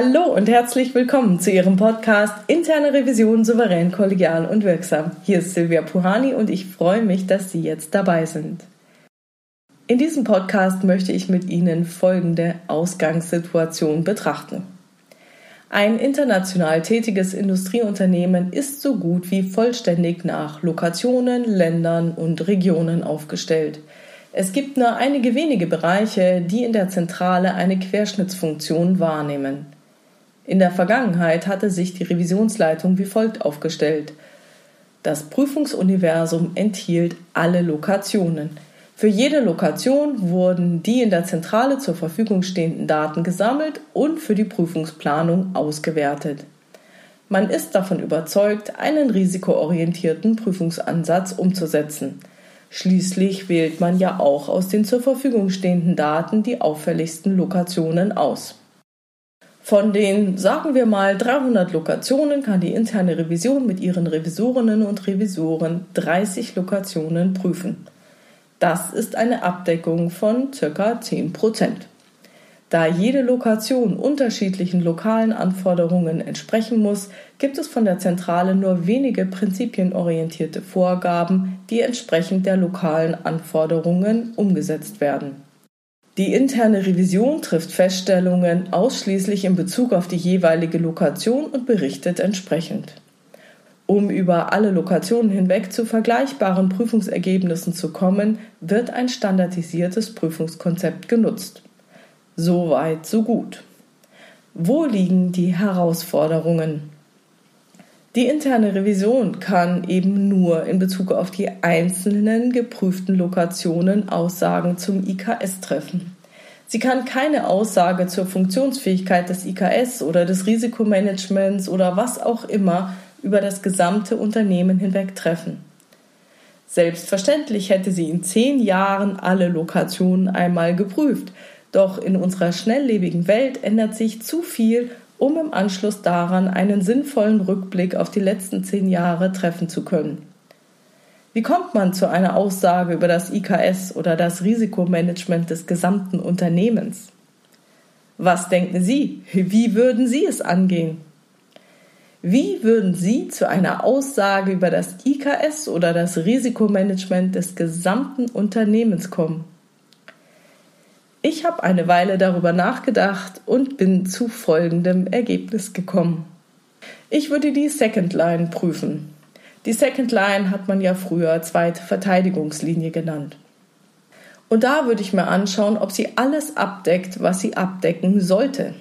Hallo und herzlich willkommen zu Ihrem Podcast Interne Revision souverän, kollegial und wirksam. Hier ist Silvia Puhani und ich freue mich, dass Sie jetzt dabei sind. In diesem Podcast möchte ich mit Ihnen folgende Ausgangssituation betrachten. Ein international tätiges Industrieunternehmen ist so gut wie vollständig nach Lokationen, Ländern und Regionen aufgestellt. Es gibt nur einige wenige Bereiche, die in der Zentrale eine Querschnittsfunktion wahrnehmen. In der Vergangenheit hatte sich die Revisionsleitung wie folgt aufgestellt. Das Prüfungsuniversum enthielt alle Lokationen. Für jede Lokation wurden die in der Zentrale zur Verfügung stehenden Daten gesammelt und für die Prüfungsplanung ausgewertet. Man ist davon überzeugt, einen risikoorientierten Prüfungsansatz umzusetzen. Schließlich wählt man ja auch aus den zur Verfügung stehenden Daten die auffälligsten Lokationen aus. Von den, sagen wir mal, 300 Lokationen kann die interne Revision mit ihren Revisorinnen und Revisoren 30 Lokationen prüfen. Das ist eine Abdeckung von ca. 10 Prozent. Da jede Lokation unterschiedlichen lokalen Anforderungen entsprechen muss, gibt es von der Zentrale nur wenige prinzipienorientierte Vorgaben, die entsprechend der lokalen Anforderungen umgesetzt werden. Die interne Revision trifft Feststellungen ausschließlich in Bezug auf die jeweilige Lokation und berichtet entsprechend. Um über alle Lokationen hinweg zu vergleichbaren Prüfungsergebnissen zu kommen, wird ein standardisiertes Prüfungskonzept genutzt. So weit, so gut. Wo liegen die Herausforderungen? Die interne Revision kann eben nur in Bezug auf die einzelnen geprüften Lokationen Aussagen zum IKS treffen. Sie kann keine Aussage zur Funktionsfähigkeit des IKS oder des Risikomanagements oder was auch immer über das gesamte Unternehmen hinweg treffen. Selbstverständlich hätte sie in zehn Jahren alle Lokationen einmal geprüft, doch in unserer schnelllebigen Welt ändert sich zu viel um im Anschluss daran einen sinnvollen Rückblick auf die letzten zehn Jahre treffen zu können. Wie kommt man zu einer Aussage über das IKS oder das Risikomanagement des gesamten Unternehmens? Was denken Sie? Wie würden Sie es angehen? Wie würden Sie zu einer Aussage über das IKS oder das Risikomanagement des gesamten Unternehmens kommen? Ich habe eine Weile darüber nachgedacht und bin zu folgendem Ergebnis gekommen. Ich würde die Second Line prüfen. Die Second Line hat man ja früher zweite Verteidigungslinie genannt. Und da würde ich mir anschauen, ob sie alles abdeckt, was sie abdecken sollte.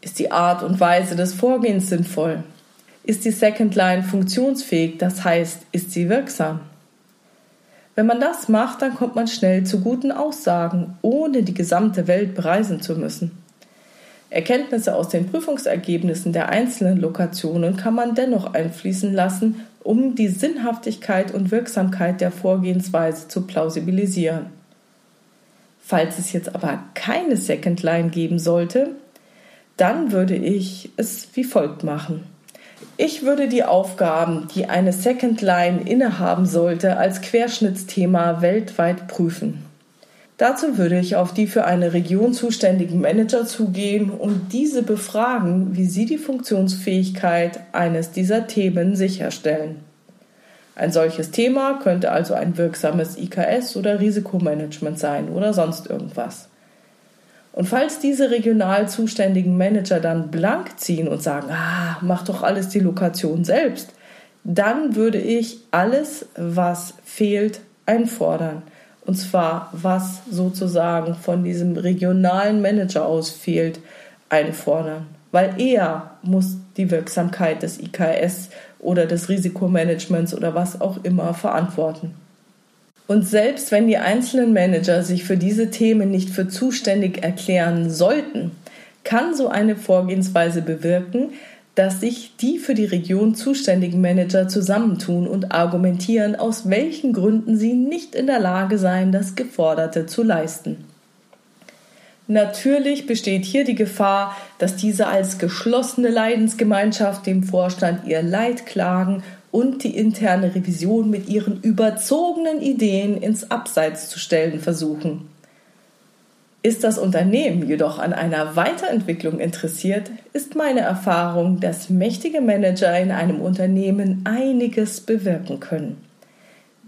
Ist die Art und Weise des Vorgehens sinnvoll? Ist die Second Line funktionsfähig, das heißt, ist sie wirksam? Wenn man das macht, dann kommt man schnell zu guten Aussagen, ohne die gesamte Welt bereisen zu müssen. Erkenntnisse aus den Prüfungsergebnissen der einzelnen Lokationen kann man dennoch einfließen lassen, um die Sinnhaftigkeit und Wirksamkeit der Vorgehensweise zu plausibilisieren. Falls es jetzt aber keine Second Line geben sollte, dann würde ich es wie folgt machen. Ich würde die Aufgaben, die eine Second Line innehaben sollte, als Querschnittsthema weltweit prüfen. Dazu würde ich auf die für eine Region zuständigen Manager zugehen und diese befragen, wie sie die Funktionsfähigkeit eines dieser Themen sicherstellen. Ein solches Thema könnte also ein wirksames IKS oder Risikomanagement sein oder sonst irgendwas. Und falls diese regional zuständigen Manager dann blank ziehen und sagen, ah, mach doch alles die Lokation selbst, dann würde ich alles, was fehlt, einfordern. Und zwar, was sozusagen von diesem regionalen Manager aus fehlt, einfordern. Weil er muss die Wirksamkeit des IKS oder des Risikomanagements oder was auch immer verantworten. Und selbst wenn die einzelnen Manager sich für diese Themen nicht für zuständig erklären sollten, kann so eine Vorgehensweise bewirken, dass sich die für die Region zuständigen Manager zusammentun und argumentieren, aus welchen Gründen sie nicht in der Lage seien, das Geforderte zu leisten. Natürlich besteht hier die Gefahr, dass diese als geschlossene Leidensgemeinschaft dem Vorstand ihr Leid klagen und die interne Revision mit ihren überzogenen Ideen ins Abseits zu stellen versuchen. Ist das Unternehmen jedoch an einer Weiterentwicklung interessiert, ist meine Erfahrung, dass mächtige Manager in einem Unternehmen einiges bewirken können.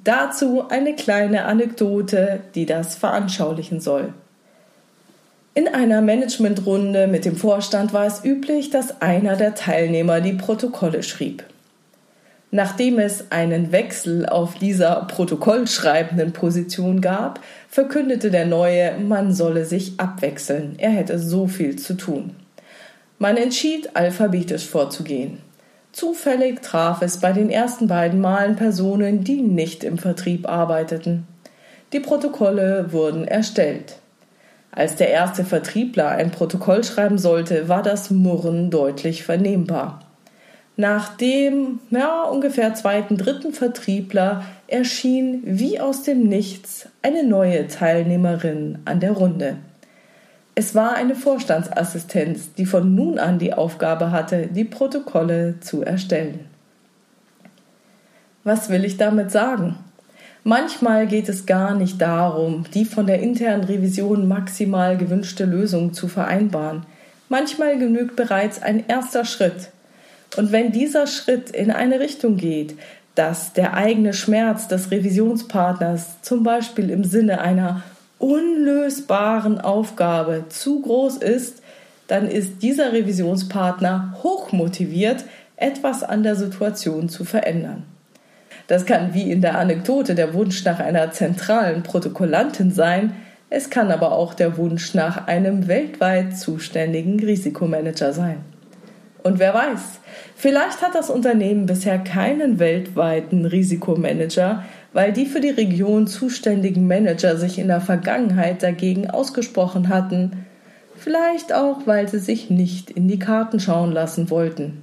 Dazu eine kleine Anekdote, die das veranschaulichen soll. In einer Managementrunde mit dem Vorstand war es üblich, dass einer der Teilnehmer die Protokolle schrieb. Nachdem es einen Wechsel auf dieser protokollschreibenden Position gab, verkündete der Neue, man solle sich abwechseln, er hätte so viel zu tun. Man entschied, alphabetisch vorzugehen. Zufällig traf es bei den ersten beiden Malen Personen, die nicht im Vertrieb arbeiteten. Die Protokolle wurden erstellt. Als der erste Vertriebler ein Protokoll schreiben sollte, war das Murren deutlich vernehmbar. Nach dem ja, ungefähr zweiten, dritten Vertriebler erschien wie aus dem Nichts eine neue Teilnehmerin an der Runde. Es war eine Vorstandsassistenz, die von nun an die Aufgabe hatte, die Protokolle zu erstellen. Was will ich damit sagen? Manchmal geht es gar nicht darum, die von der internen Revision maximal gewünschte Lösung zu vereinbaren. Manchmal genügt bereits ein erster Schritt, und wenn dieser Schritt in eine Richtung geht, dass der eigene Schmerz des Revisionspartners zum Beispiel im Sinne einer unlösbaren Aufgabe zu groß ist, dann ist dieser Revisionspartner hochmotiviert, etwas an der Situation zu verändern. Das kann wie in der Anekdote der Wunsch nach einer zentralen Protokollantin sein, es kann aber auch der Wunsch nach einem weltweit zuständigen Risikomanager sein. Und wer weiß, vielleicht hat das Unternehmen bisher keinen weltweiten Risikomanager, weil die für die Region zuständigen Manager sich in der Vergangenheit dagegen ausgesprochen hatten, vielleicht auch, weil sie sich nicht in die Karten schauen lassen wollten.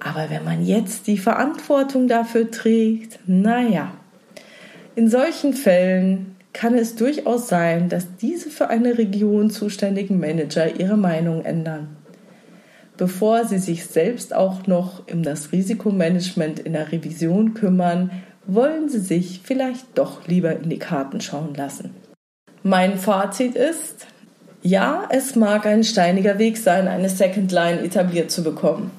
Aber wenn man jetzt die Verantwortung dafür trägt, naja, in solchen Fällen kann es durchaus sein, dass diese für eine Region zuständigen Manager ihre Meinung ändern bevor sie sich selbst auch noch um das Risikomanagement in der Revision kümmern, wollen sie sich vielleicht doch lieber in die Karten schauen lassen. Mein Fazit ist, ja, es mag ein steiniger Weg sein, eine Second Line etabliert zu bekommen.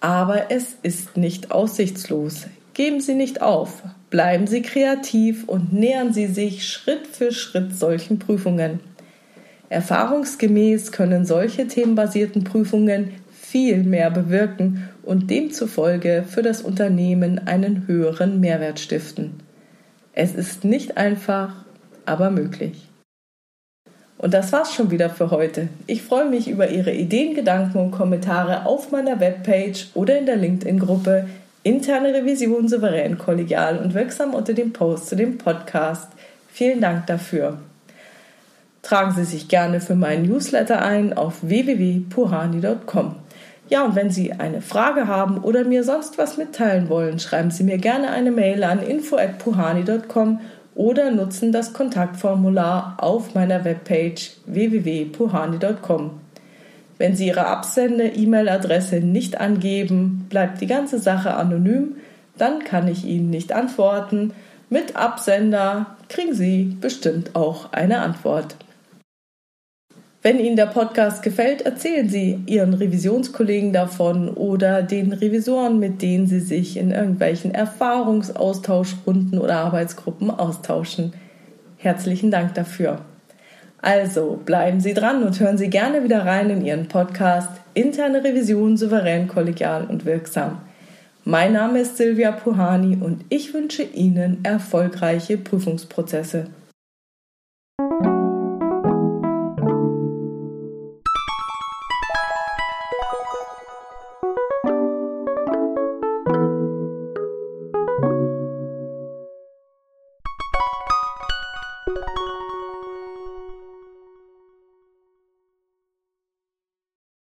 Aber es ist nicht aussichtslos. Geben Sie nicht auf. Bleiben Sie kreativ und nähern Sie sich Schritt für Schritt solchen Prüfungen. Erfahrungsgemäß können solche themenbasierten Prüfungen viel mehr bewirken und demzufolge für das Unternehmen einen höheren Mehrwert stiften. Es ist nicht einfach, aber möglich. Und das war's schon wieder für heute. Ich freue mich über Ihre Ideen, Gedanken und Kommentare auf meiner Webpage oder in der LinkedIn-Gruppe Interne Revision souverän, kollegial und wirksam unter dem Post zu dem Podcast. Vielen Dank dafür. Tragen Sie sich gerne für meinen Newsletter ein auf www.puhani.com. Ja, und wenn Sie eine Frage haben oder mir sonst was mitteilen wollen, schreiben Sie mir gerne eine Mail an info@puhani.com oder nutzen das Kontaktformular auf meiner Webpage www.puhani.com. Wenn Sie Ihre Absende-E-Mail-Adresse nicht angeben, bleibt die ganze Sache anonym, dann kann ich Ihnen nicht antworten. Mit Absender kriegen Sie bestimmt auch eine Antwort. Wenn Ihnen der Podcast gefällt, erzählen Sie Ihren Revisionskollegen davon oder den Revisoren, mit denen Sie sich in irgendwelchen Erfahrungsaustauschrunden oder Arbeitsgruppen austauschen. Herzlichen Dank dafür. Also bleiben Sie dran und hören Sie gerne wieder rein in Ihren Podcast Interne Revision souverän, kollegial und wirksam. Mein Name ist Silvia Puhani und ich wünsche Ihnen erfolgreiche Prüfungsprozesse.